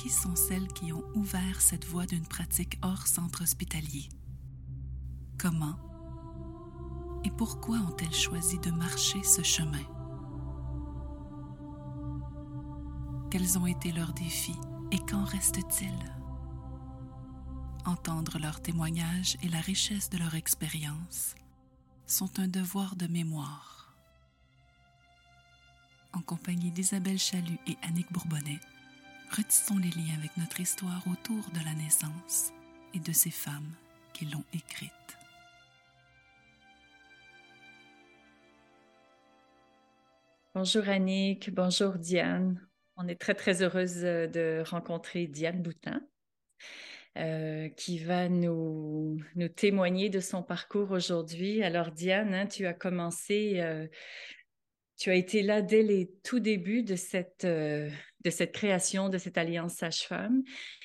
Qui sont celles qui ont ouvert cette voie d'une pratique hors centre hospitalier? Comment et pourquoi ont-elles choisi de marcher ce chemin? Quels ont été leurs défis et qu'en reste-t-il? Entendre leurs témoignages et la richesse de leur expérience sont un devoir de mémoire. En compagnie d'Isabelle Chalut et Annick Bourbonnais, retissons les liens avec notre histoire autour de la naissance et de ces femmes qui l'ont écrite. Bonjour Annick, bonjour Diane. On est très très heureuse de rencontrer Diane Boutin. Euh, qui va nous, nous, témoigner de son parcours aujourd'hui. Alors Diane, hein, tu as commencé, euh, tu as été là dès les tout débuts de cette, euh, de cette création, de cette alliance sage-femme.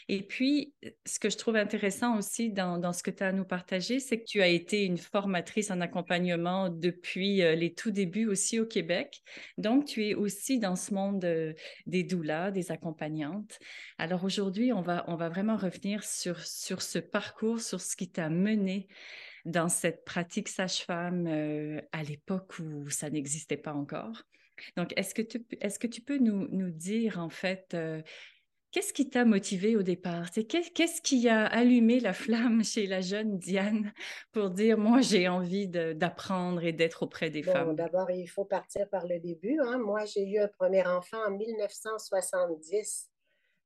Et puis, ce que je trouve intéressant aussi dans, ce que tu as à nous partager, c'est que tu as été une formatrice en accompagnement depuis euh, les tout débuts aussi au Québec. Donc, tu es aussi dans ce monde euh, des doulas, des accompagnantes. Alors aujourd'hui, on va, on va vraiment revenir sur, sur ce parcours, sur ce qui t'a mené dans cette pratique sage-femme euh, à l'époque où ça n'existait pas encore. Donc, est-ce que tu, est-ce que tu peux nous, nous dire, en fait, euh, qu'est-ce qui t'a motivé au départ? qu'est-ce qui a allumé la flamme chez la jeune Diane pour dire, moi, j'ai envie d'apprendre et d'être auprès des femmes? D'abord, il faut partir par le début. Hein. Moi, j'ai eu un premier enfant en 1970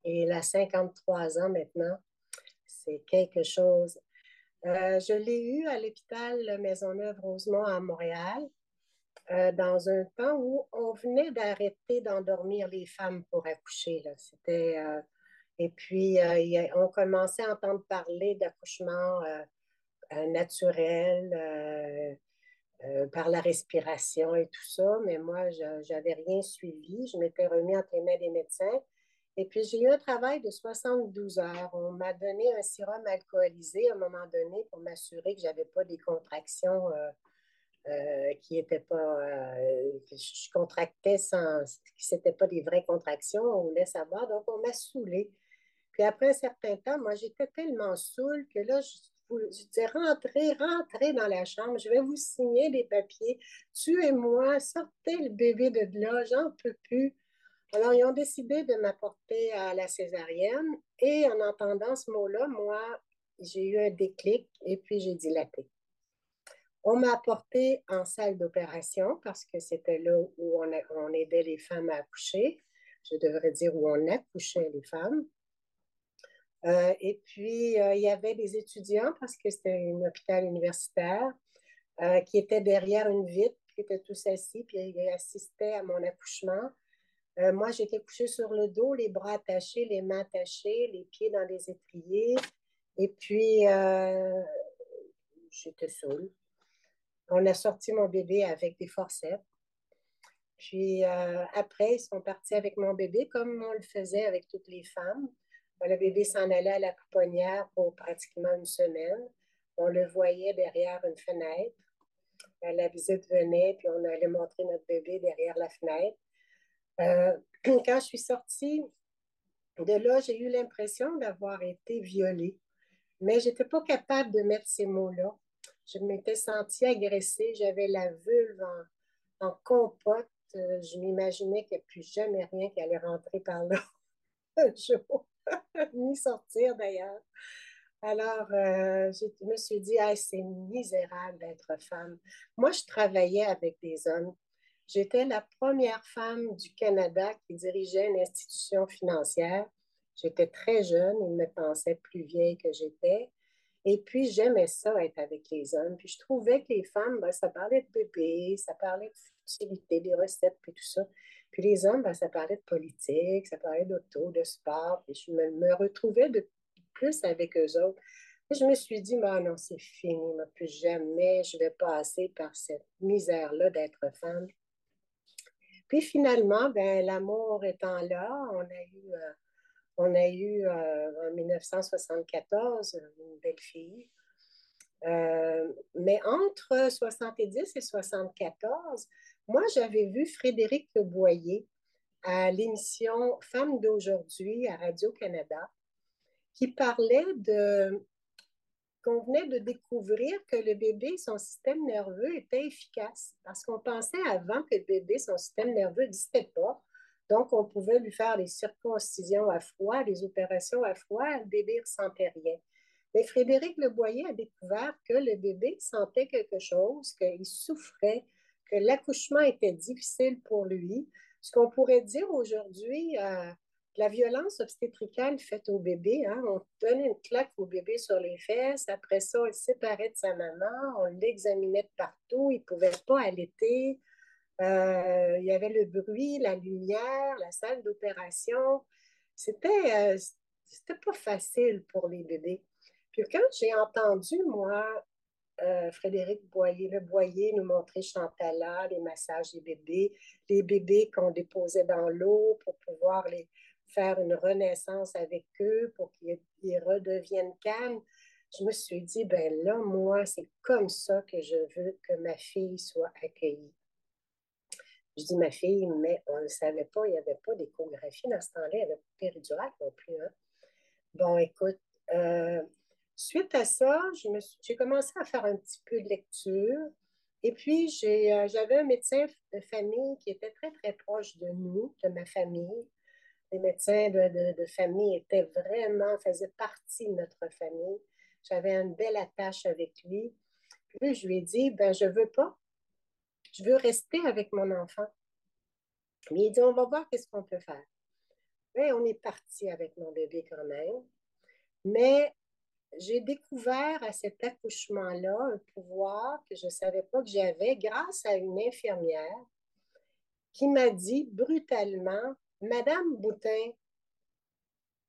et il a 53 ans maintenant. C'est quelque chose. Euh, je l'ai eu à l'hôpital Maisonneuve-Rosemont à Montréal. Euh, dans un temps où on venait d'arrêter d'endormir les femmes pour accoucher. C'était, euh, et puis, euh, on commençait à entendre parler d'accouchement naturel par la respiration et tout ça, mais moi, je n'avais rien suivi. Je m'étais remis entre les mains des médecins. Et puis, j'ai eu un travail de 72 heures. On m'a donné un sérum alcoolisé à un moment donné pour m'assurer que je n'avais pas des contractions euh, qui n'étaient pas. Euh, je contractais sans. Ce n'étaient pas des vraies contractions, on voulait savoir. Donc, on m'a saoulée. Puis après un certain temps, moi, j'étais tellement saoule que là, je, je disais rentrez, rentrez dans la chambre, je vais vous signer des papiers. Tuez-moi, sortez le bébé de là, j'en peux plus. Alors, ils ont décidé de m'apporter à la césarienne et en entendant ce mot-là, moi, j'ai eu un déclic et puis j'ai dilaté. On m'a apporté en salle d'opération parce que c'était là où on, aidait les femmes à accoucher. Je devrais dire où on accouchait les femmes. Euh, et puis, euh, il y avait des étudiants parce que c'était un hôpital universitaire euh, qui étaient derrière une vitre, qui étaient tous assis, puis ils assistaient à mon accouchement. moi, j'étais couchée sur le dos, les bras attachés, les mains attachées, les pieds dans les étriers. Et puis, j'étais seule on a sorti mon bébé avec des forceps. Puis euh, après, ils sont partis avec mon bébé comme on le faisait avec toutes les femmes. Le bébé s'en allait à la pouponnière pour pratiquement une semaine. On le voyait derrière une fenêtre. Euh, la visite venait, puis on allait montrer notre bébé derrière la fenêtre. Euh, quand je suis sortie de là, j'ai eu l'impression d'avoir été violée, mais je n'étais pas capable de mettre ces mots-là je m'étais sentie agressée, j'avais la vulve en, compote. Euh, je m'imaginais qu'il n'y a plus jamais rien qui allait rentrer par là un jour, ni sortir d'ailleurs. Alors, euh, je me suis dit, c'est misérable d'être femme. Moi, je travaillais avec des hommes. J'étais la première femme du Canada qui dirigeait une institution financière. J'étais très jeune, ils me pensaient plus vieille que j'étais. Et puis, j'aimais ça, être avec les hommes. Puis, je trouvais que les femmes, ben, ça parlait de bébé, ça parlait de futilité, des recettes, puis tout ça. Puis les hommes, ben, ça parlait de politique, ça parlait d'auto, de sport. Puis je me, retrouvais de plus avec eux autres. Et je me suis dit, ben non, c'est fini, plus jamais je vais passer par cette misère-là d'être femme. Puis finalement, ben, l'amour étant là, on a eu, euh, on a eu euh, en 1974 une belle fille. Euh, mais entre 70 et 74, moi, j'avais vu Frédéric Boyer à l'émission Femmes d'aujourd'hui à Radio-Canada qui parlait de qu'on venait de découvrir que le bébé, son système nerveux était efficace parce qu'on pensait avant que le bébé, son système nerveux n'existait pas. Donc, on pouvait lui faire les circoncisions à froid, les opérations à froid, le bébé ne ressentait rien. Mais Frédéric Leboyer a découvert que le bébé sentait quelque chose, qu'il souffrait, que l'accouchement était difficile pour lui. Ce qu'on pourrait dire aujourd'hui, euh, la violence obstétricale faite au bébé, hein, on donnait une claque au bébé sur les fesses, après ça, on le séparait de sa maman, on l'examinait de partout, il ne pouvait pas allaiter. Euh, il y avait le bruit, la lumière, la salle d'opération. C'était, euh, pas facile pour les bébés. Puis quand j'ai entendu, moi, euh, Frédéric Boyer, le Boyer nous montrer Chantala, les massages des bébés, les bébés qu'on déposait dans l'eau pour pouvoir les faire une renaissance avec eux, pour qu'ils redeviennent calmes. Je me suis dit, ben là, moi, c'est comme ça que je veux que ma fille soit accueillie. Je dis ma fille, mais on ne savait pas, il n'y avait pas d'échographie dans ce temps-là, il n'y avait pas de péridurale non plus. Hein. Bon, écoute, euh, Suite à ça, j'ai commencé à faire un petit peu de lecture. Et puis, euh, j'avais un médecin de famille qui était très, très proche de nous, de ma famille. Les médecins de, famille étaient vraiment, faisaient partie de notre famille. J'avais une belle attache avec lui. Puis, je lui ai dit, ben, je veux pas. Je veux rester avec mon enfant. Mais il dit, on va voir qu'est-ce qu'on peut faire. On est parti avec mon bébé quand même. Mais j'ai découvert à cet accouchement-là un pouvoir que je ne savais pas que j'avais grâce à une infirmière qui m'a dit brutalement, Madame Boutin,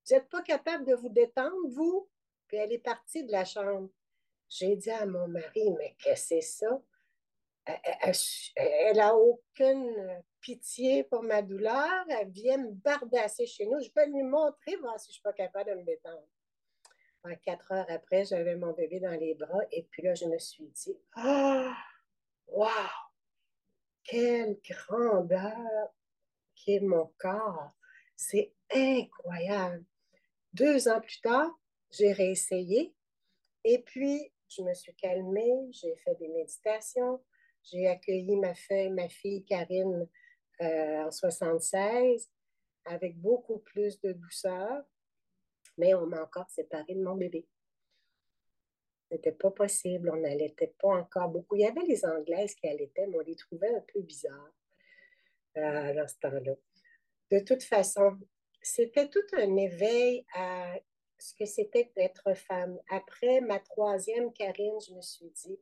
vous n'êtes pas capable de vous détendre, vous? Puis elle est partie de la chambre. J'ai dit à mon mari, mais qu'est-ce que c'est ça? Elle n'a aucune pitié pour ma douleur. Elle vient me bardasser chez nous. Je peux lui montrer, voir si je ne suis pas capable de me détendre quatre heures après, j'avais mon bébé dans les bras et puis là, je me suis dit, ah, wow, quelle grandeur qui est mon corps. C'est incroyable. Deux ans plus tard, j'ai réessayé et puis je me suis calmée, j'ai fait des méditations, j'ai accueilli ma ma fille Karine euh, en 76 avec beaucoup plus de douceur mais on m'a encore séparé de mon bébé. C'était pas possible, on n'allaitait pas encore beaucoup. Il y avait les Anglaises qui allaitaient, mais on les trouvait un peu bizarres euh, dans ce temps-là. De toute façon, c'était tout un éveil à ce que c'était d'être femme. Après ma troisième Karine, je me suis dit,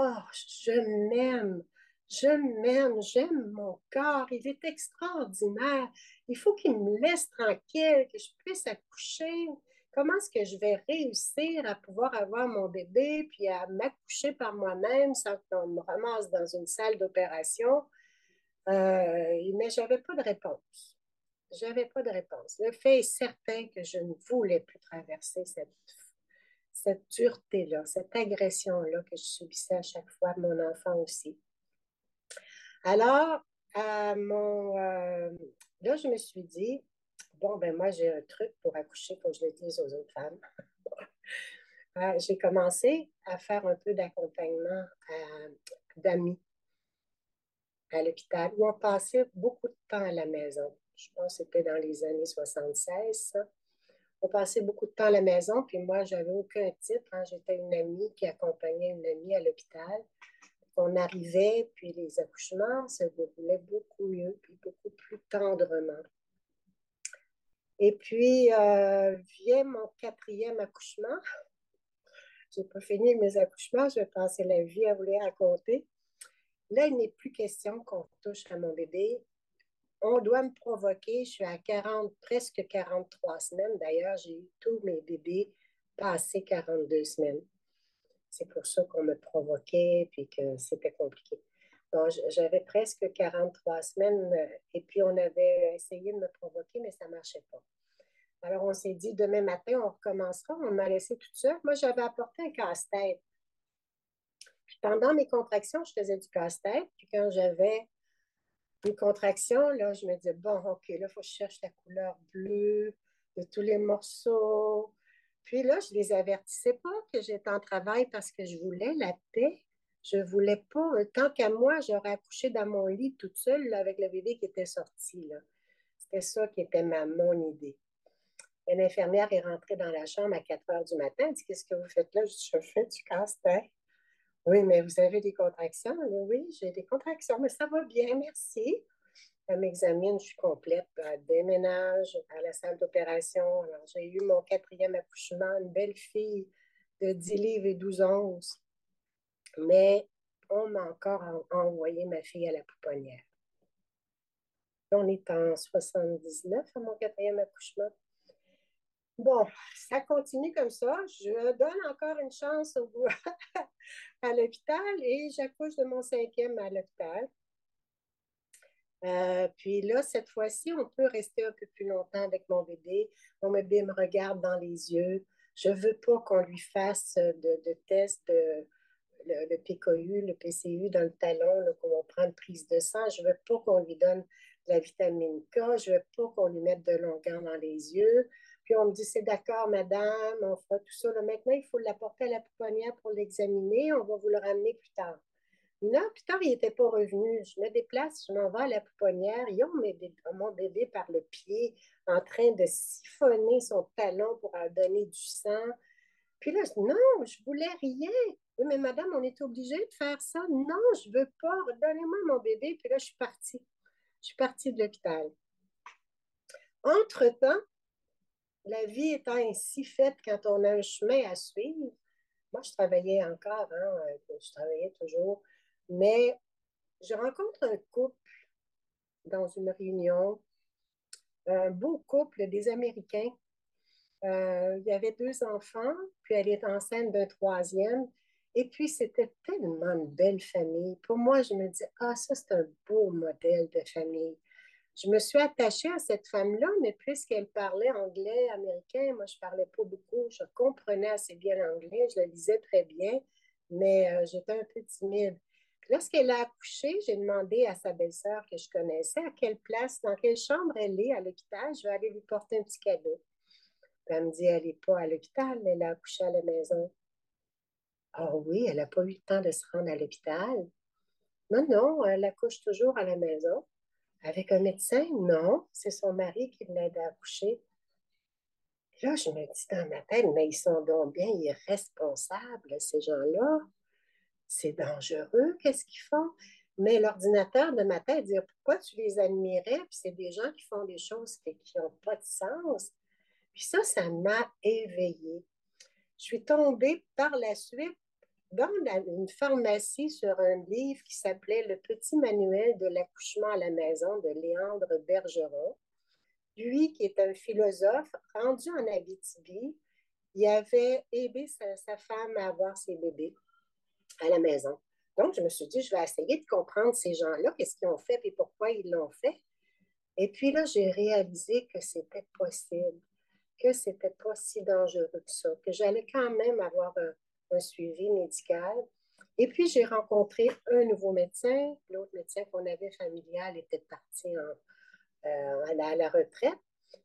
oh, je m'aime, je m'aime, j'aime mon corps, il est extraordinaire. Il faut qu'il me laisse tranquille, que je puisse accoucher. Comment est-ce que je vais réussir à pouvoir avoir mon bébé puis à m'accoucher par moi-même sans qu'on me ramasse dans une salle d'opération? Euh, mais je n'avais pas de réponse. Je n'avais pas de réponse. Le fait est certain que je ne voulais plus traverser cette, cette dureté-là, cette agression-là que je subissais à chaque fois, mon enfant aussi. Alors, mon, euh, là, je me suis dit, bon, ben moi, j'ai un truc pour accoucher, que je le dise aux autres femmes. Euh, j'ai commencé à faire un peu d'accompagnement d'amis à l'hôpital où on passait beaucoup de temps à la maison. Je pense que c'était dans les années 76, On passait beaucoup de temps à la maison, puis moi, j'avais aucun titre. Hein. J'étais une amie qui accompagnait une amie à l'hôpital on arrivait, puis les accouchements se déroulaient beaucoup mieux, puis beaucoup plus tendrement. Et puis, euh, vient mon quatrième accouchement. j'ai pas fini mes accouchements, je vais passer la vie à vous les raconter. Là, il n'est plus question qu'on touche à mon bébé. On doit me provoquer. Je suis à 40, presque 43 semaines. D'ailleurs, j'ai eu tous mes bébés passés 42 semaines. C'est pour ça qu'on me provoquait puis que c'était compliqué. J'avais presque 43 semaines euh, et puis on avait essayé de me provoquer, mais ça ne marchait pas. Alors, on s'est dit, demain matin, on recommencera. On m'a laissé toute seule. Moi, j'avais apporté un casse-tête. Puis pendant mes contractions, je faisais du casse-tête. Puis quand j'avais une contraction, là, je me disais, bon, OK, là, il faut que je cherche la couleur bleue de tous les morceaux. Puis là, je les avertissais pas que j'étais en travail parce que je voulais la paix. Je voulais pas, tant qu'à moi, j'aurais accouché dans mon lit toute seule avec le bébé qui était sorti. C'était ça qui était ma, mon idée. Une infirmière est rentrée dans la chambre à 4 heures du matin. Elle dit Qu'est-ce que vous faites là? Je dis Je fais du casse-tête. Oui, mais vous avez des contractions Oui, j'ai des contractions, mais ça va bien, merci. Elle m'examine, je suis complète, déménage à la salle d'opération. Alors, j'ai eu mon quatrième accouchement, une belle fille de 10 livres et 12 onces. Mais on m'a encore envoyé ma fille à la pouponnière. On est en 79 à mon quatrième accouchement. Bon, ça continue comme ça. Je donne encore une chance au, à l'hôpital et j'accouche de mon cinquième à l'hôpital. Euh, puis là, cette fois-ci, on peut rester un peu plus longtemps avec mon bébé. Mon bébé me regarde dans les yeux. Je ne veux pas qu'on lui fasse de, de tests, de, le, PKU, le PCU dans le talon, qu'on prend une prise de sang. Je ne veux pas qu'on lui donne de la vitamine K. Je ne veux pas qu'on lui mette de longueur dans les yeux. Puis on me dit, c'est d'accord, madame, on fera tout ça. maintenant, il faut l'apporter à la pouponnière pour l'examiner. On va vous le ramener plus tard. Non, plus tard, il n'était pas revenu. Je me déplace, je m'en vais à la pouponnière. Ils ont mon bébé par le pied en train de siphonner son talon pour donner du sang. Puis là, non, je voulais rien. Oui, mais madame, on est obligé de faire ça. Non, je veux pas. Donnez-moi mon bébé. Puis là, je suis partie. Je suis partie de l'hôpital. Entre-temps, la vie étant ainsi faite quand on a un chemin à suivre, moi, je travaillais encore, hein, euh, je travaillais toujours, mais je rencontre un couple dans une réunion, un beau couple des Américains. Euh, il y avait deux enfants, puis elle est enceinte d'un troisième. Et puis, c'était tellement une belle famille. Pour moi, je me dis, ah, ça, c'est un beau modèle de famille je me suis attachée à cette femme-là, mais puisqu'elle parlait anglais américain, moi, je ne parlais pas beaucoup. Je comprenais assez bien l'anglais, je le lisais très bien, mais euh, j'étais un peu timide. Lorsqu'elle a accouché, j'ai demandé à sa belle-sœur que je connaissais à quelle place, dans quelle chambre elle est à l'hôpital. Je vais aller lui porter un petit cadeau. elle me dit, elle n'est pas à l'hôpital, elle a accouché à la maison. Ah oui, elle n'a pas eu le temps de se rendre à l'hôpital. Non, non, elle accouche toujours à la maison. Avec un médecin? Non, c'est son mari qui l'aide à accoucher. Là, je me dis dans ma tête, mais ils sont donc bien irresponsables, ces gens-là. C'est dangereux, qu'est-ce qu'ils font? Mais l'ordinateur de ma tête dit pourquoi tu les admirais? Puis c'est des gens qui font des choses qui n'ont pas de sens. Puis ça, ça m'a éveillée. Je suis tombée par la suite dans une pharmacie sur un livre qui s'appelait Le petit manuel de l'accouchement à la maison de Léandre Bergeron. Lui, qui est un philosophe, rendu en Abitibi, il avait aidé sa, femme à avoir ses bébés à la maison. Donc, je me suis dit, je vais essayer de comprendre ces gens-là, qu'est-ce qu'ils ont fait et pourquoi ils l'ont fait. Et puis là, j'ai réalisé que c'était possible, que c'était pas si dangereux que ça, que j'allais quand même avoir un, un suivi médical. Et puis, j'ai rencontré un nouveau médecin. L'autre médecin qu'on avait familial était parti euh, à, la, retraite.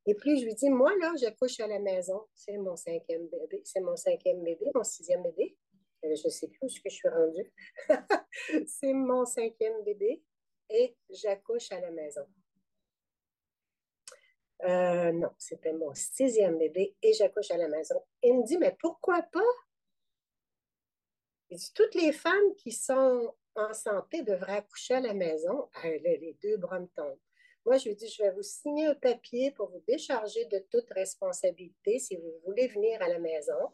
Et puis, je lui dis, moi, là, j'accouche à la maison. C'est mon cinquième bébé. C'est mon cinquième bébé, mon sixième bébé. Euh, je ne sais plus où je suis rendue. c'est mon cinquième bébé et j'accouche à la maison. Euh, non, c'était mon sixième bébé et j'accouche à la maison. Il me dit, mais pourquoi pas? Il dit, toutes les femmes qui sont en santé devraient accoucher à la maison. Ah, les deux bras me tombent. Moi, je lui dis, je vais vous signer un papier pour vous décharger de toute responsabilité si vous voulez venir à la maison.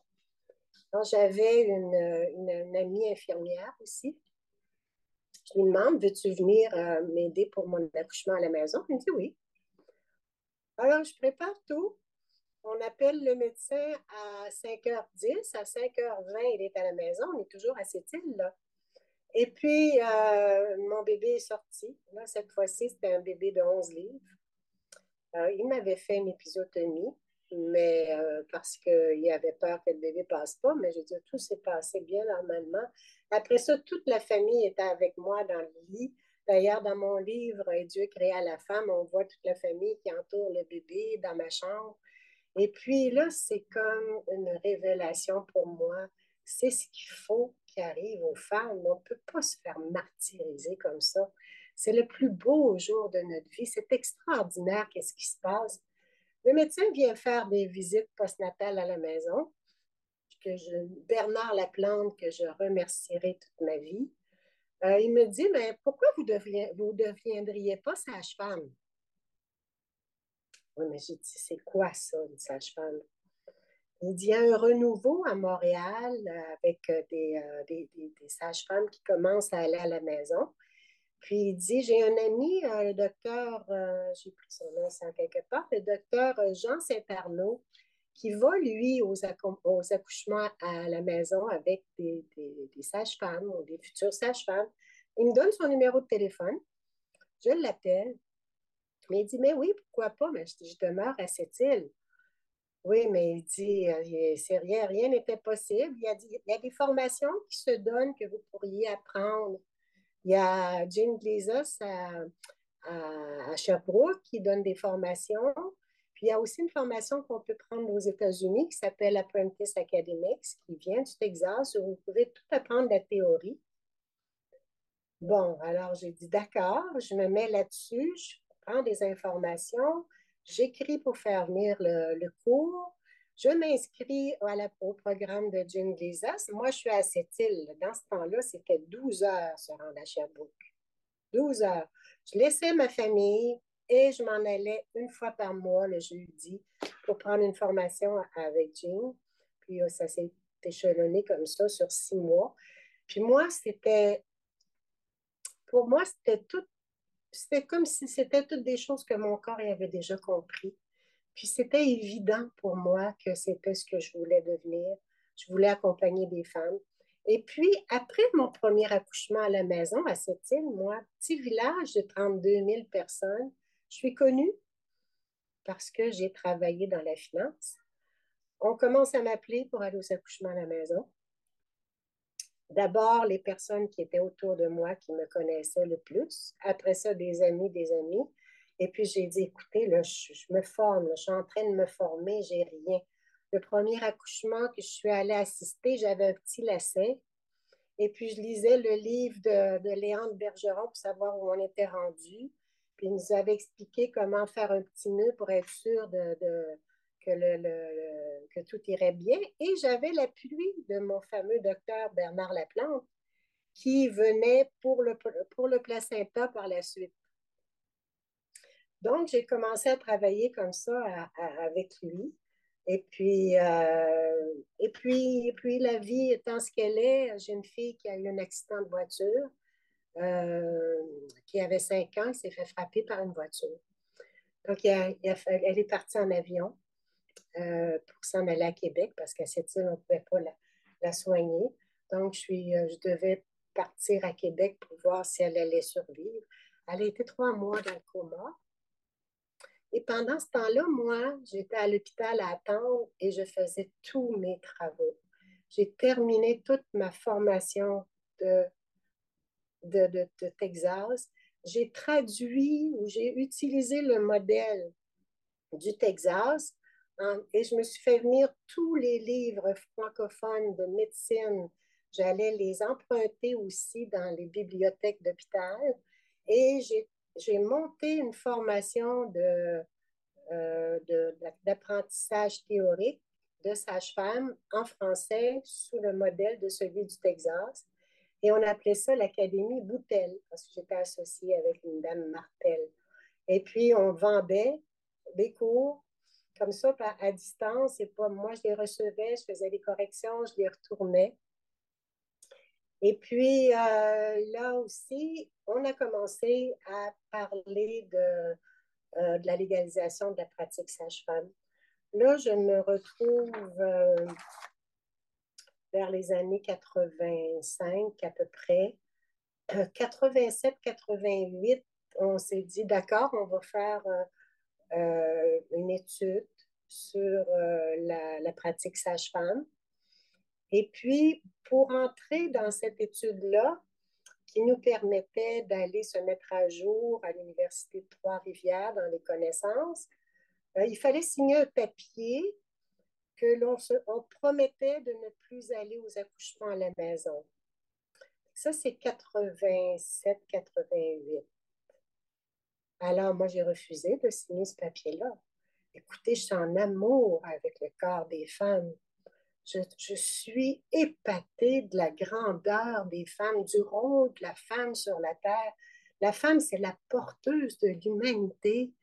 j'avais une, amie infirmière aussi. Je lui demande Veux-tu venir euh, m'aider pour mon accouchement à la maison? Elle me dit Oui. Alors, je prépare tout. On appelle le médecin à 5h10. À 5h20, il est à la maison. On est toujours à cette île-là. Et puis, euh, mon bébé est sorti. Là, cette fois-ci, c'était un bébé de 11 livres. Euh, il m'avait fait une épisiotomie, mais euh, parce qu'il avait peur que le bébé ne passe pas. Mais je veux dire, tout s'est passé bien normalement. Après ça, toute la famille était avec moi dans le lit. D'ailleurs, dans mon livre Dieu créa la femme, on voit toute la famille qui entoure le bébé dans ma chambre. Et puis là, c'est comme une révélation pour moi. C'est ce qu'il faut qui arrive aux femmes. On ne peut pas se faire martyriser comme ça. C'est le plus beau jour de notre vie. C'est extraordinaire qu'est-ce qui se passe. Le médecin vient faire des visites postnatales à la maison. Que Bernard Laplante, que je remercierai toute ma vie. Euh, il me dit, mais pourquoi vous ne vous deviendriez pas sage-femme? Oui, mais j'ai dit, c'est quoi ça, une sage-femme? Il dit, il y a un renouveau à Montréal euh, avec euh, des, des, des, sages-femmes qui commencent à aller à la maison. Puis il dit, j'ai un ami, le docteur, j'ai pris son nom sans quelque part, le docteur Jean Saint-Arnaud, qui va, lui, aux, aux, accouchements à la maison avec des, des sages-femmes ou des futures sages-femmes. Il me donne son numéro de téléphone. Je l'appelle. Mais il dit, mais oui, pourquoi pas? Mais je, demeure à cette île. Oui, mais il dit, euh, c'est rien, rien n'était possible. Il y, a, des formations qui se donnent que vous pourriez apprendre. Il y a Jane Glazos à, Sherbrooke qui donne des formations. Puis il y a aussi une formation qu'on peut prendre aux États-Unis qui s'appelle Apprentice Academics, qui vient du Texas, où vous pouvez tout apprendre la théorie. Bon, alors j'ai dit d'accord, je me mets là-dessus, prends des informations, j'écris pour faire venir le, cours, je m'inscris au programme de Jim Glizas. Moi, je suis à cette île. Dans ce temps-là, c'était 12 heures se rendre à Sherbrooke. 12 heures. Je laissais ma famille et je m'en allais une fois par mois le jeudi pour prendre une formation avec Jim. Puis euh, ça s'est échelonné comme ça sur six mois. Puis moi, c'était pour moi, c'était tout, c'était comme si c'était toutes des choses que mon corps avait déjà compris. Puis c'était évident pour moi que c'était ce que je voulais devenir. Je voulais accompagner des femmes. Et puis, après mon premier accouchement à la maison, à cette île, moi, petit village de 32 000 personnes, je suis connue parce que j'ai travaillé dans la finance. On commence à m'appeler pour aller aux accouchements à la maison d'abord les personnes qui étaient autour de moi qui me connaissaient le plus, après ça des amis, des amis. Et puis j'ai dit, écoutez, là, je, me forme, je suis en train de me former, j'ai rien. Le premier accouchement que je suis allée assister, j'avais un petit lacet. Et puis je lisais le livre de, de Léandre Bergeron pour savoir où on était rendu. Puis il nous avait expliqué comment faire un petit nœud pour être sûr de que, tout irait bien. Et j'avais l'appui de mon fameux docteur Bernard Laplante qui venait pour le, pour le placenta par la suite. Donc, j'ai commencé à travailler comme ça avec lui. Et puis, euh, et, puis, et puis, la vie étant ce qu'elle est, j'ai une fille qui a eu un accident de voiture, euh, qui avait cinq ans, s'est fait frapper par une voiture. Donc, elle est partie en avion. Euh, pour s'en aller à Québec parce qu'à cette île, on ne pouvait pas la, soigner. Donc, euh, je devais partir à Québec pour voir si elle allait survivre. Elle a été trois mois dans le coma. Et pendant ce temps-là, moi, j'étais à l'hôpital à attendre et je faisais tous mes travaux. J'ai terminé toute ma formation de, de Texas. J'ai traduit ou j'ai utilisé le modèle du Texas et je me suis fait venir tous les livres francophones de médecine. J'allais les emprunter aussi dans les bibliothèques d'hôpital. Et j'ai monté une formation euh, d'apprentissage théorique de sage-femme en français sous le modèle de celui du Texas. Et on appelait ça l'Académie Boutel, parce que j'étais associée avec une dame Martel. Et puis, on vendait des cours comme ça, à distance. Et pas, moi, je les recevais, je faisais des corrections, je les retournais. Et puis, euh, là aussi, on a commencé à parler de, euh, de la légalisation de la pratique sage-femme. Là, je me retrouve euh, vers les années 85 à peu près. 87-88, on s'est dit, d'accord, on va faire une étude sur la, la pratique sage-femme. Et puis, pour entrer dans cette étude-là, qui nous permettait d'aller se mettre à jour à l'Université de Trois-Rivières dans les connaissances, euh, il fallait signer un papier que l'on on promettait de ne plus aller aux accouchements à la maison. Ça, c'est 87-88. Alors, moi, j'ai refusé de signer ce papier-là. Écoutez, je suis en amour avec le corps des femmes. Je, suis épatée de la grandeur des femmes, du rôle de la femme sur la terre. La femme, c'est la porteuse de l'humanité.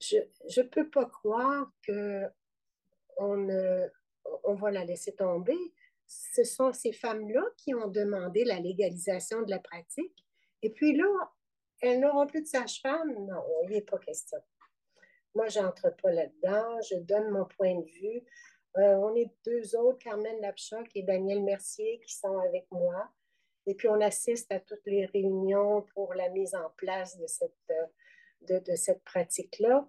Je ne peux pas croire que on, va la laisser tomber. Ce sont ces femmes-là qui ont demandé la légalisation de la pratique. Et puis là, elles n'auront plus de sage-femme? Non, il n'est pas question. Moi, je n'entre pas là-dedans. Je donne mon point de vue. Euh, on est deux autres, Carmen Lapchoc et Daniel Mercier, qui sont avec moi. Et puis, on assiste à toutes les réunions pour la mise en place de cette, euh, de, cette pratique-là.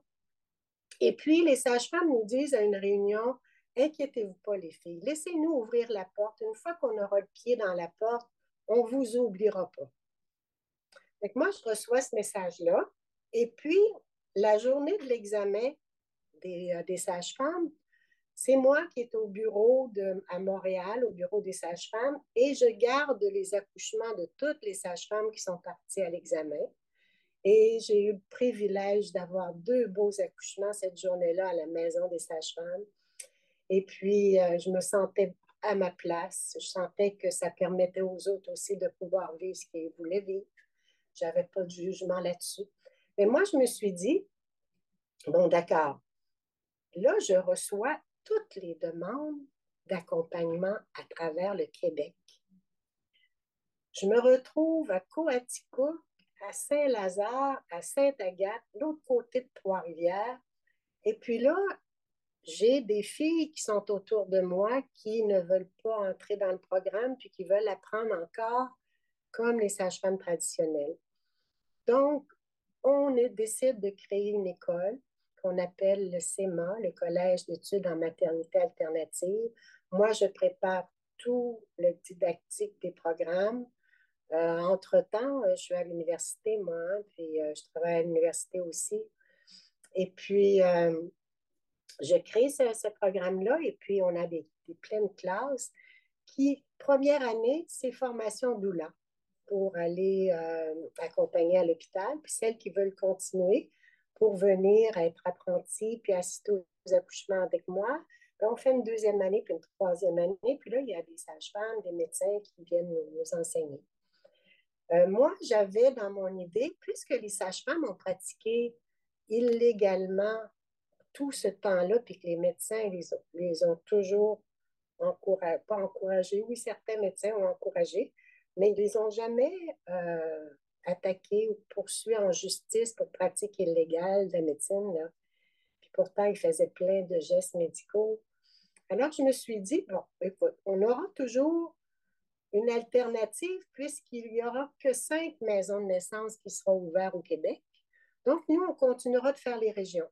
Et puis, les sages-femmes nous disent à une réunion, inquiétez-vous pas, les filles, laissez-nous ouvrir la porte. Une fois qu'on aura le pied dans la porte, on ne vous oubliera pas. Donc, moi, je reçois ce message-là. Et puis, la journée de l'examen des, euh, sages-femmes, c'est moi qui est au bureau à Montréal, au bureau des sages-femmes, et je garde les accouchements de toutes les sages-femmes qui sont parties à l'examen. Et j'ai eu le privilège d'avoir deux beaux accouchements cette journée-là à la maison des sages-femmes. Et puis, euh, je me sentais à ma place. Je sentais que ça permettait aux autres aussi de pouvoir vivre ce qu'ils voulaient vivre. Je n'avais pas de jugement là-dessus. Mais moi, je me suis dit, bon, d'accord, là, je reçois toutes les demandes d'accompagnement à travers le Québec. Je me retrouve à Coaticook, à Saint-Lazare, à Sainte-Agathe, l'autre côté de Trois-Rivières. Et puis là, j'ai des filles qui sont autour de moi qui ne veulent pas entrer dans le programme puis qui veulent apprendre encore comme les sages-femmes traditionnelles. Donc, on décide de créer une école qu'on appelle le CEMA, le Collège d'études en maternité alternative. Moi, je prépare tout le didactique des programmes. Euh, entre-temps, euh, je suis à l'université, moi, hein, puis euh, je travaille à l'université aussi. Et puis, je crée ce, programme-là et puis on a des, des, pleines classes qui, première année, c'est formation doula pour aller accompagner à l'hôpital. Puis celles qui veulent continuer, pour venir être apprenti puis assister aux accouchements avec moi. on fait une deuxième année puis une troisième année. Puis là, il y a des sages-femmes, des médecins qui viennent nous, enseigner. Euh, moi, j'avais dans mon idée, puisque les sages-femmes ont pratiqué illégalement tout ce temps-là, puis que les médecins les, ont, les ont toujours encouragés, pas encouragés, oui, certains médecins ont encouragé, mais ils ne les ont jamais euh, attaqué ou poursuivi en justice pour pratique illégale de médecine. Pourtant, il faisait plein de gestes médicaux. Alors, je me suis dit, bon, écoute, on aura toujours une alternative puisqu'il n'y aura que cinq maisons de naissance qui seront ouvertes au Québec. Donc, nous, on continuera de faire les régions.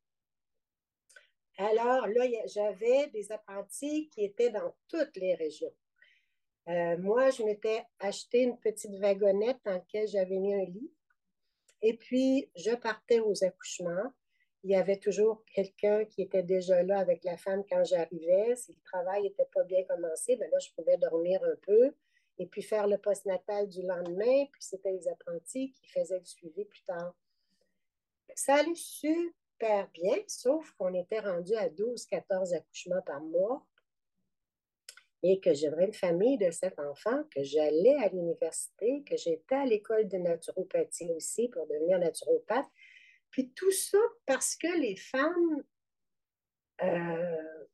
Alors, là, j'avais des apprentis qui étaient dans toutes les régions. Euh, moi, je m'étais acheté une petite wagonnette dans laquelle j'avais mis un lit. Et puis, je partais aux accouchements. Il y avait toujours quelqu'un qui était déjà là avec la femme quand j'arrivais. Si le travail n'était pas bien commencé, bien là, je pouvais dormir un peu et puis faire le postnatal du lendemain. Puis, c'était les apprentis qui faisaient le suivi plus tard. Ça allait super bien, sauf qu'on était rendu à 12-14 accouchements par mois et que j'avais une famille de sept enfants, que j'allais à l'université, que j'étais à l'école de naturopathie aussi pour devenir naturopathe. Puis tout ça parce que les femmes euh,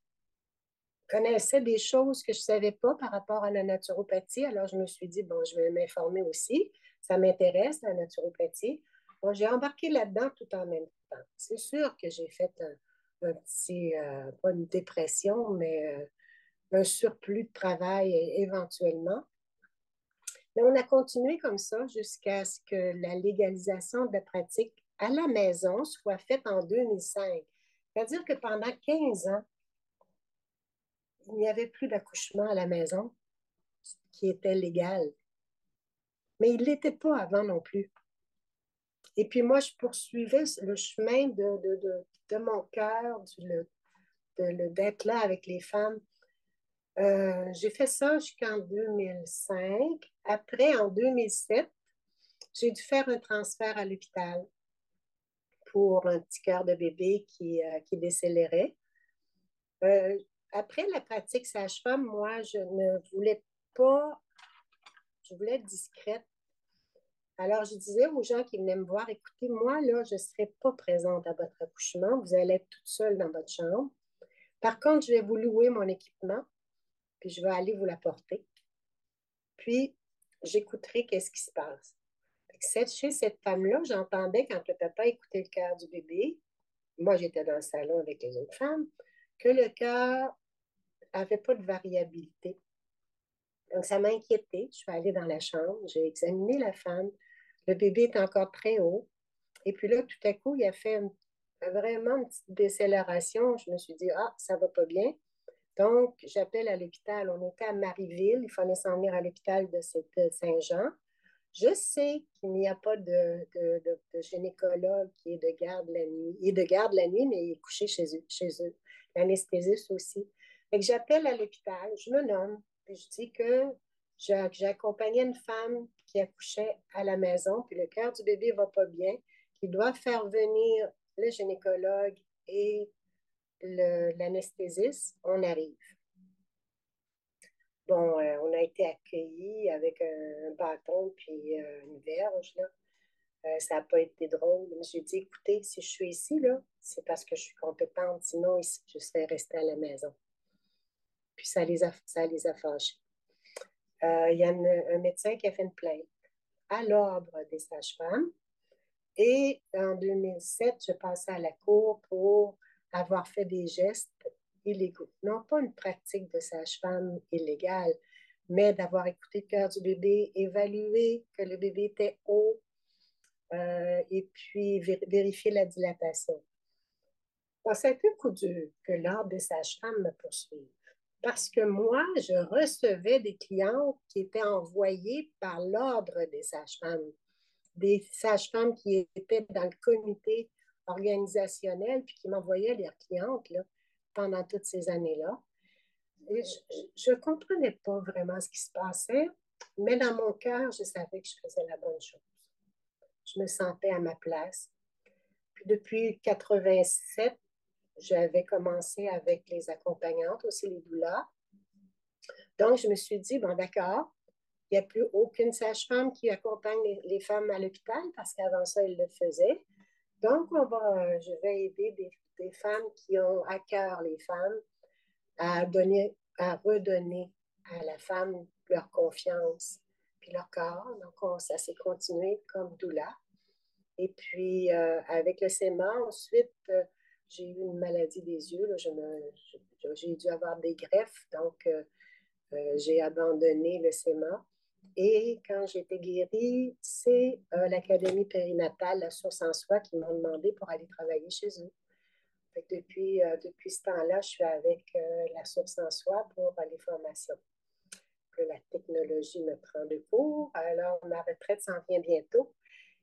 connaissais des choses que je ne savais pas par rapport à la naturopathie. Alors, je me suis dit, bon, je vais m'informer aussi. Ça m'intéresse, la naturopathie. Bon, j'ai embarqué là-dedans tout en même temps. C'est sûr que j'ai fait un, petit, euh, pas une dépression, mais euh, un surplus de travail éventuellement. Mais on a continué comme ça jusqu'à ce que la légalisation de la pratique à la maison soit faite en 2005. C'est-à-dire que pendant 15 ans, il n'y avait plus d'accouchement à la maison qui était légal. Mais il ne l'était pas avant non plus. Et puis moi, je poursuivais le chemin de, mon cœur, d'être là avec les femmes. Euh, j'ai fait ça jusqu'en 2005. Après, en 2007, j'ai dû faire un transfert à l'hôpital pour un petit cœur de bébé qui, euh, qui décélérait. Euh, après la pratique sage-femme, moi, je ne voulais pas, je voulais être discrète. Alors, je disais aux gens qui venaient me voir, écoutez, moi, là, je ne serai pas présente à votre accouchement. Vous allez être toute seule dans votre chambre. Par contre, je vais vous louer mon équipement, puis je vais aller vous l'apporter. Puis, j'écouterai qu'est-ce qui se passe. Chez cette femme-là, j'entendais quand le papa écoutait le cœur du bébé, moi j'étais dans le salon avec les autres femmes, que le cœur n'avait pas de variabilité. Donc, ça m'a inquiété. Je suis allée dans la chambre, j'ai examiné la femme. Le bébé est encore très haut. Et puis là, tout à coup, il a fait vraiment une petite décélération. Je me suis dit, ah, ça va pas bien. Donc, j'appelle à l'hôpital. On était à Marieville. Il fallait s'en venir à l'hôpital de Saint-Jean. Je sais qu'il n'y a pas de, gynécologue qui est de garde la nuit. Il est de garde la nuit, mais il est couché chez eux. Chez. L'anesthésiste aussi. j'appelle à l'hôpital, je me nomme, je dis que j'accompagnais une femme qui accouchait à la maison, puis le cœur du bébé ne va pas bien, qu'il doit faire venir le gynécologue et l'anesthésiste. On arrive. Bon, euh, on a été accueillis avec un, bâton puis euh, une verge. Là. Euh, ça n'a pas été drôle. J'ai dit, écoutez, si je suis ici, là, c'est parce que je suis compétente. Sinon, je serais restée à la maison. Puis ça les a, ça les a fâchés. Il y a un médecin qui a fait une plainte à l'ordre des sages-femmes. Et en 2007, je passais à la cour pour avoir fait des gestes illégaux. Non pas une pratique de sage-femme illégale, mais d'avoir écouté le cœur du bébé, évalué que le bébé était haut euh, et puis vérifier la dilatation. Bon, été un coup dur que l'ordre des sages-femmes me poursuive. Parce que moi, je recevais des clientes qui étaient envoyées par l'ordre des sages-femmes, des sages-femmes qui étaient dans le comité organisationnel, puis qui m'envoyaient leurs clientes. Là pendant toutes ces années-là. je ne comprenais pas vraiment ce qui se passait, mais dans mon cœur, je savais que je faisais la bonne chose. Je me sentais à ma place. Puis depuis 87, j'avais commencé avec les accompagnantes, aussi les doulas. Donc, je me suis dit, bon, d'accord, il n'y a plus aucune sage-femme qui accompagne les, femmes à l'hôpital parce qu'avant ça, ils le faisaient. Donc, on va, je vais aider des femmes qui ont à cœur les femmes à donner, à redonner à la femme leur confiance puis leur corps. Donc, ça s'est continué comme doula. Et puis, euh, avec le SEMA, ensuite, euh, j'ai eu une maladie des yeux. j'ai dû avoir des greffes, donc euh, j'ai abandonné le SEMA. Et quand été guérie, c'est l'Académie périnatale, la source en soi, qui m'ont demandé pour aller travailler chez eux depuis, euh, depuis ce temps-là, je suis avec euh, la source en soi pour les formations. La technologie me prend de court. Alors, ma retraite s'en vient bientôt.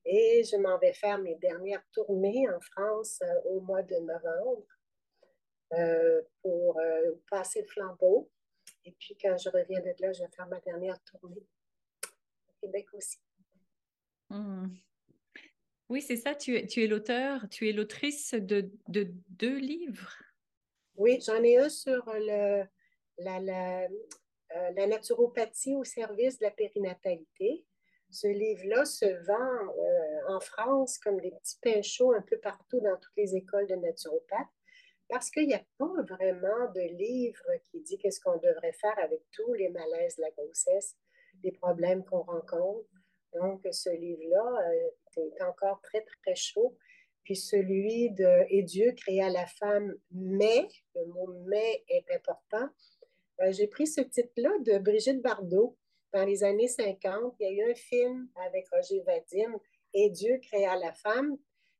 Et je m'en vais faire mes dernières tournées en France euh, au mois de novembre pour passer le flambeau. Et puis, quand je reviens de là, je vais faire ma dernière tournée Québec aussi. Mmh. Oui, c'est ça, tu es, tu es l'auteur, tu es l'autrice de, deux livres. Oui, j'en ai un sur le, la, la, euh, la, naturopathie au service de la périnatalité. Ce livre-là se vend euh, en France comme des petits pains chauds un peu partout dans toutes les écoles de naturopathes parce qu'il n'y a pas vraiment de livre qui dit qu'est-ce qu'on devrait faire avec tous les malaises de la grossesse, les problèmes qu'on rencontre. Donc, ce livre-là euh, est encore très, très chaud. Puis celui de Et Dieu créa la femme, mais, le mot mais est important. Euh, j'ai pris ce titre-là de Brigitte Bardot dans les années 50. Il y a eu un film avec Roger Vadim, Et Dieu créa la femme.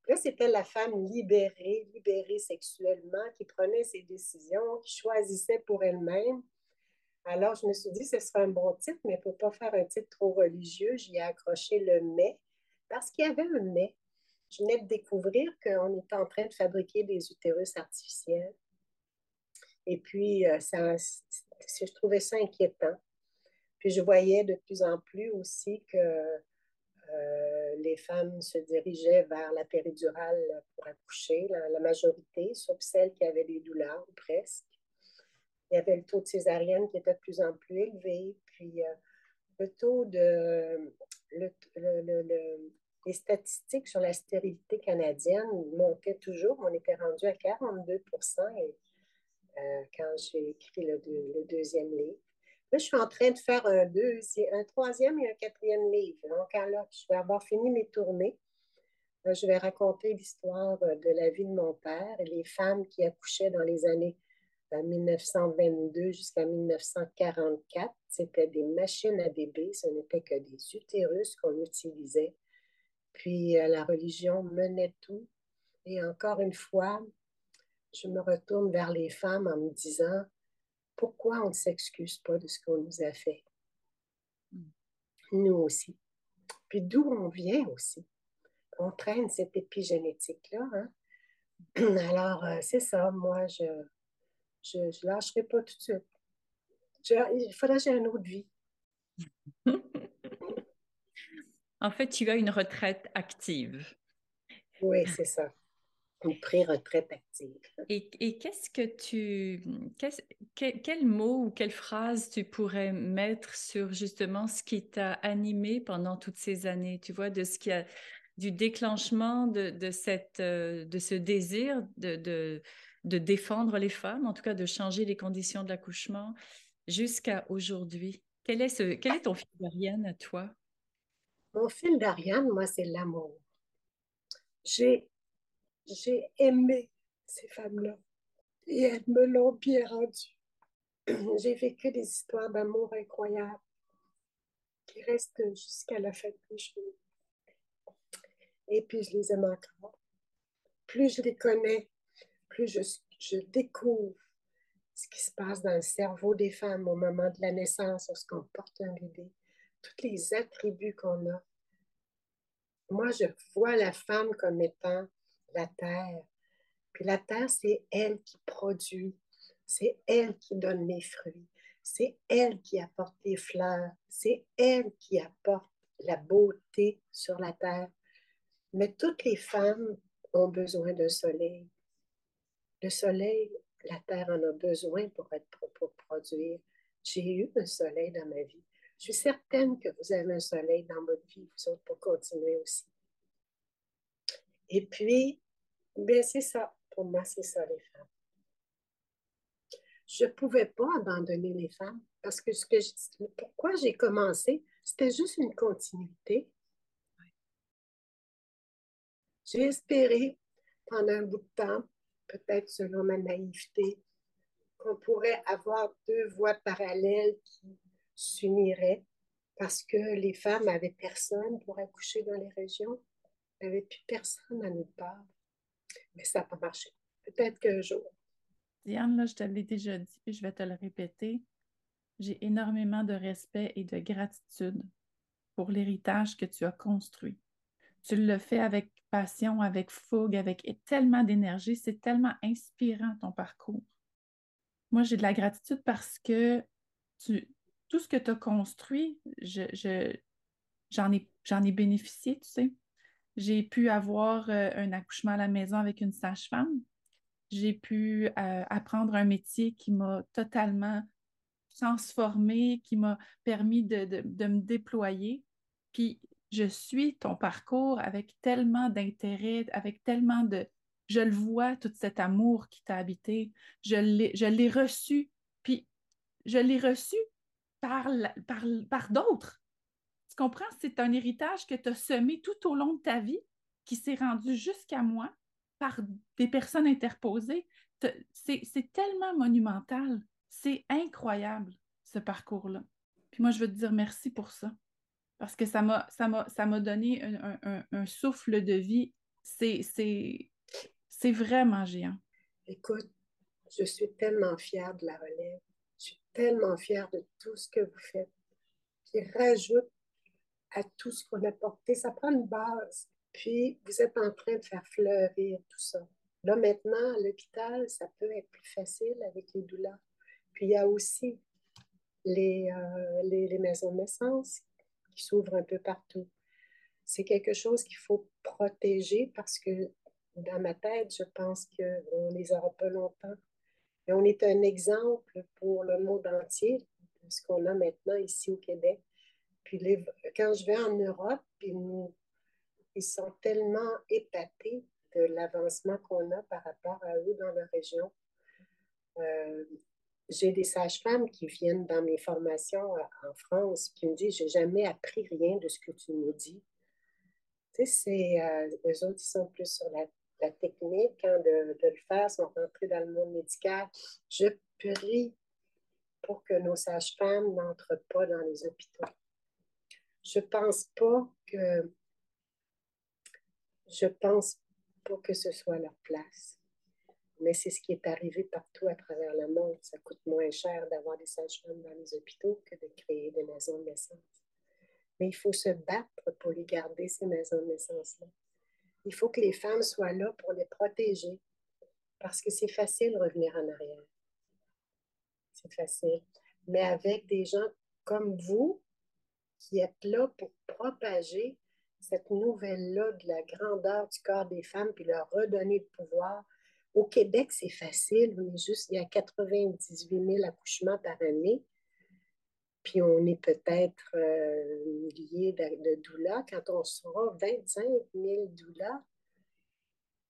Là, c'était la femme libérée, libérée sexuellement, qui prenait ses décisions, qui choisissait pour elle-même. Alors, je me suis dit, ce serait un bon titre, mais pour ne pas faire un titre trop religieux, j'y ai accroché le mais, parce qu'il y avait un mais. Je venais de découvrir qu'on était en train de fabriquer des utérus artificiels. Et puis, euh, ça, je trouvais ça inquiétant. Puis, je voyais de plus en plus aussi que euh, les femmes se dirigeaient vers la péridurale pour accoucher, la, majorité, sauf celles qui avaient des douleurs, presque. Il y avait le taux de césarienne qui était de plus en plus élevé. Puis, euh, le taux de. les statistiques sur la stérilité canadienne montaient toujours. On était rendu à 42 et euh, quand j'ai écrit le, deuxième livre. Là, je suis en train de faire un, deuxième, un troisième et un quatrième livre. Donc, alors, je vais avoir fini mes tournées. je vais raconter l'histoire de la vie de mon père et les femmes qui accouchaient dans les années 1922 euh, jusqu'à 1944. C'était des machines à bébé, ce n'était que des utérus qu'on utilisait. Puis euh, la religion menait tout. Et encore une fois, je me retourne vers les femmes en me disant, pourquoi on ne s'excuse pas de ce qu'on nous a fait? Nous aussi. Puis d'où on vient aussi? On traîne cette épigénétique-là. Hein? Alors, euh, c'est ça, moi, je ne lâcherai pas tout de suite. il faudra que j'ai une autre vie. en fait, tu as une retraite active. Oui, c'est ça une pré-retraite active. Et, qu'est-ce que tu. quel, mot ou quelle phrase tu pourrais mettre sur justement ce qui t'a animé pendant toutes ces années, tu vois, de ce qui a. du déclenchement de, cette, euh, de ce désir de, de, défendre les femmes, en tout cas de changer les conditions de l'accouchement, jusqu'à aujourd'hui? Quel est, ce, quel est ton fil d'Ariane à toi? Mon fil d'Ariane, moi, c'est l'amour. J'ai j'ai aimé ces femmes-là et elles me l'ont bien rendu. J'ai vécu des histoires d'amour incroyables qui restent jusqu'à la fin de mes jours. Et puis je les aime encore. Plus je les connais, plus je, découvre ce qui se passe dans le cerveau des femmes au moment de la naissance, lorsqu'on porte un bébé, tous les attributs qu'on a. Moi, je vois la femme comme étant la terre. Puis la terre, c'est elle qui produit, c'est elle qui donne les fruits, c'est elle qui apporte les fleurs, c'est elle qui apporte la beauté sur la terre. Mais toutes les femmes ont besoin d'un soleil. Le soleil, la terre en a besoin pour, être, pour produire. J'ai eu un soleil dans ma vie. Je suis certaine que vous avez un soleil dans votre vie, vous autres, pour continuer aussi. Et puis, bien, c'est ça. Pour moi, c'est ça, les femmes. Je ne pouvais pas abandonner les femmes parce que ce que je, pourquoi j'ai commencé, c'était juste une continuité. J'ai espéré pendant un bout de temps, peut-être selon ma naïveté, qu'on pourrait avoir deux voies parallèles qui s'uniraient parce que les femmes n'avaient personne pour accoucher dans les régions. Avait plus personne à notre part mais ça n'a pas marché. Peut-être qu'un jour. Diane, je te l'ai déjà dit, puis je vais te le répéter. J'ai énormément de respect et de gratitude pour l'héritage que tu as construit. Tu le fais avec passion, avec fougue, avec tellement d'énergie. C'est tellement inspirant ton parcours. Moi, j'ai de la gratitude parce que tout ce que tu as construit, je, j'en, ai, j'en ai bénéficié, tu sais. J'ai pu avoir euh, un accouchement à la maison avec une sage-femme. J'ai pu euh, apprendre un métier qui m'a totalement transformée, qui m'a permis de, me déployer. Puis je suis ton parcours avec tellement d'intérêt, avec tellement de, Je le vois, tout cet amour qui t'a habité. Je l'ai reçu, puis je l'ai reçu par, par, par d'autres. Tu comprends? C'est un héritage que tu as semé tout au long de ta vie, qui s'est rendu jusqu'à moi par des personnes interposées. C'est tellement monumental. C'est incroyable, ce parcours-là. Puis moi, je veux te dire merci pour ça. Parce que ça m'a donné un, souffle de vie. C'est vraiment géant. Écoute, je suis tellement fière de la relève. Je suis tellement fière de tout ce que vous faites. Qui rajoute à tout ce qu'on a porté. Ça prend une base. Puis, vous êtes en train de faire fleurir tout ça. Là, maintenant, à l'hôpital, ça peut être plus facile avec les douleurs. Puis, il y a aussi les, euh, les, maisons de naissance qui s'ouvrent un peu partout. C'est quelque chose qu'il faut protéger parce que dans ma tête, je pense qu'on les aura pas longtemps. Et on est un exemple pour le monde entier de ce qu'on a maintenant ici au Québec. Puis quand je vais en Europe, ils sont tellement épatés de l'avancement qu'on a par rapport à eux dans la région. Euh, j'ai des sages-femmes qui viennent dans mes formations en France qui me disent J'ai jamais appris rien de ce que tu nous dis. Tu sais, c'est, euh, eux autres, ils sont plus sur la, technique hein, de, de, le faire, sont rentrés dans le monde médical. Je prie pour que nos sages-femmes n'entrent pas dans les hôpitaux. Je pense pas que je pense pas que ce soit leur place. Mais c'est ce qui est arrivé partout à travers le monde. Ça coûte moins cher d'avoir des sages-femmes dans les hôpitaux que de créer des maisons de naissance. Mais il faut se battre pour les garder, ces maisons de naissance-là. Il faut que les femmes soient là pour les protéger. Parce que c'est facile de revenir en arrière. C'est facile. Mais avec des gens comme vous, qui êtes là pour propager cette nouvelle-là de la grandeur du corps des femmes, puis leur redonner le pouvoir, au Québec, c'est facile. On est juste, il y a 98 000 accouchements par année. Puis on est peut-être euh, lié de, de. Quand on sera 25 000 doulas,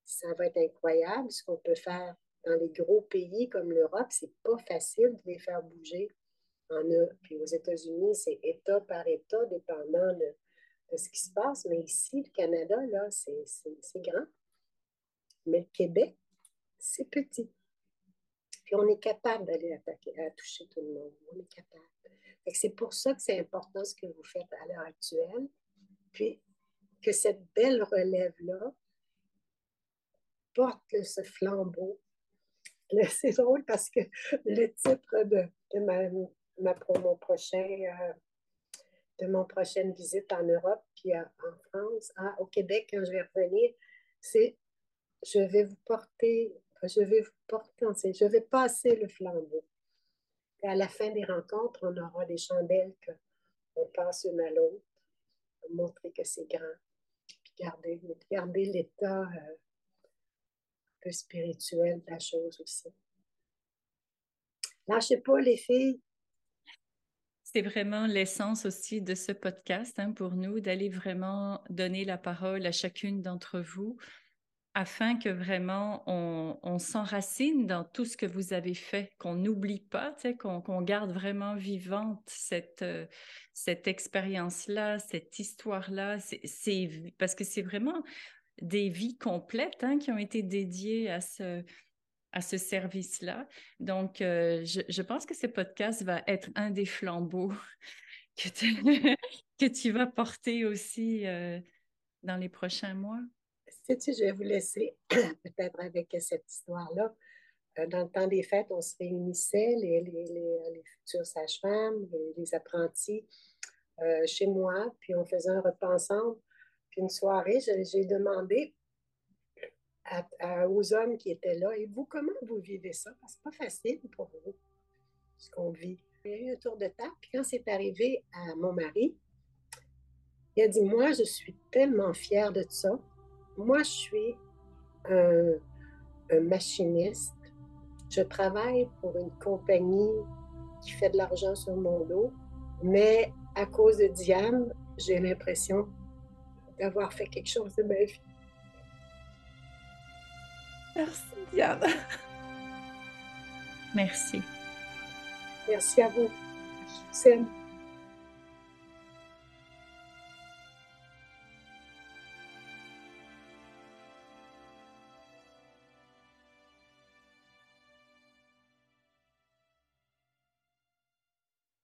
ça va être incroyable ce qu'on peut faire dans les gros pays comme l'Europe. C'est pas facile de les faire bouger. En, puis aux États-Unis, c'est État par État, dépendant de, de, ce qui se passe. Mais ici, le Canada, là, c'est grand. Mais le Québec, c'est petit. Puis on est capable d'aller attaquer, à toucher tout le monde. On est capable. C'est pour ça que c'est important ce que vous faites à l'heure actuelle. Puis que cette belle relève-là porte ce flambeau. C'est drôle parce que le titre de, ma, ma, mon prochain, euh, de mon prochaine visite en Europe, puis en France, au Québec, quand je vais revenir, c'est Je vais vous porter je vais vous porter, je vais passer le flambeau. À la fin des rencontres, on aura des chandelles qu'on passe une à l'autre pour montrer que c'est grand. Puis garder, garder l'état euh, un peu spirituel de la chose aussi. Lâchez pas, les filles. C'est vraiment l'essence aussi de ce podcast hein, pour nous, d'aller vraiment donner la parole à chacune d'entre vous afin que vraiment on, s'enracine dans tout ce que vous avez fait, qu'on n'oublie pas, qu'on garde vraiment vivante cette, euh, cette expérience-là, cette histoire-là. Parce que c'est vraiment des vies complètes hein, qui ont été dédiées à ce, à ce service-là. Donc, euh, je, pense que ce podcast va être un des flambeaux que que tu vas porter aussi euh, dans les prochains mois je vais vous laisser peut-être avec cette histoire-là. Euh, dans le temps des fêtes, on se réunissait, les, les, les, futures sages-femmes, les, apprentis, euh, chez moi, puis on faisait un repas ensemble. Puis une soirée, j'ai demandé aux hommes qui étaient là, et vous, comment vous vivez ça? Parce que c'est pas facile pour vous, ce qu'on vit. Il y a eu un tour de table, puis quand c'est arrivé à mon mari, il a dit, moi, je suis tellement fière de ça moi, je suis un, machiniste. Je travaille pour une compagnie qui fait de l'argent sur mon dos, mais à cause de Diane, j'ai l'impression d'avoir fait quelque chose de ma vie. Merci, Diane. Merci. Merci à vous. Je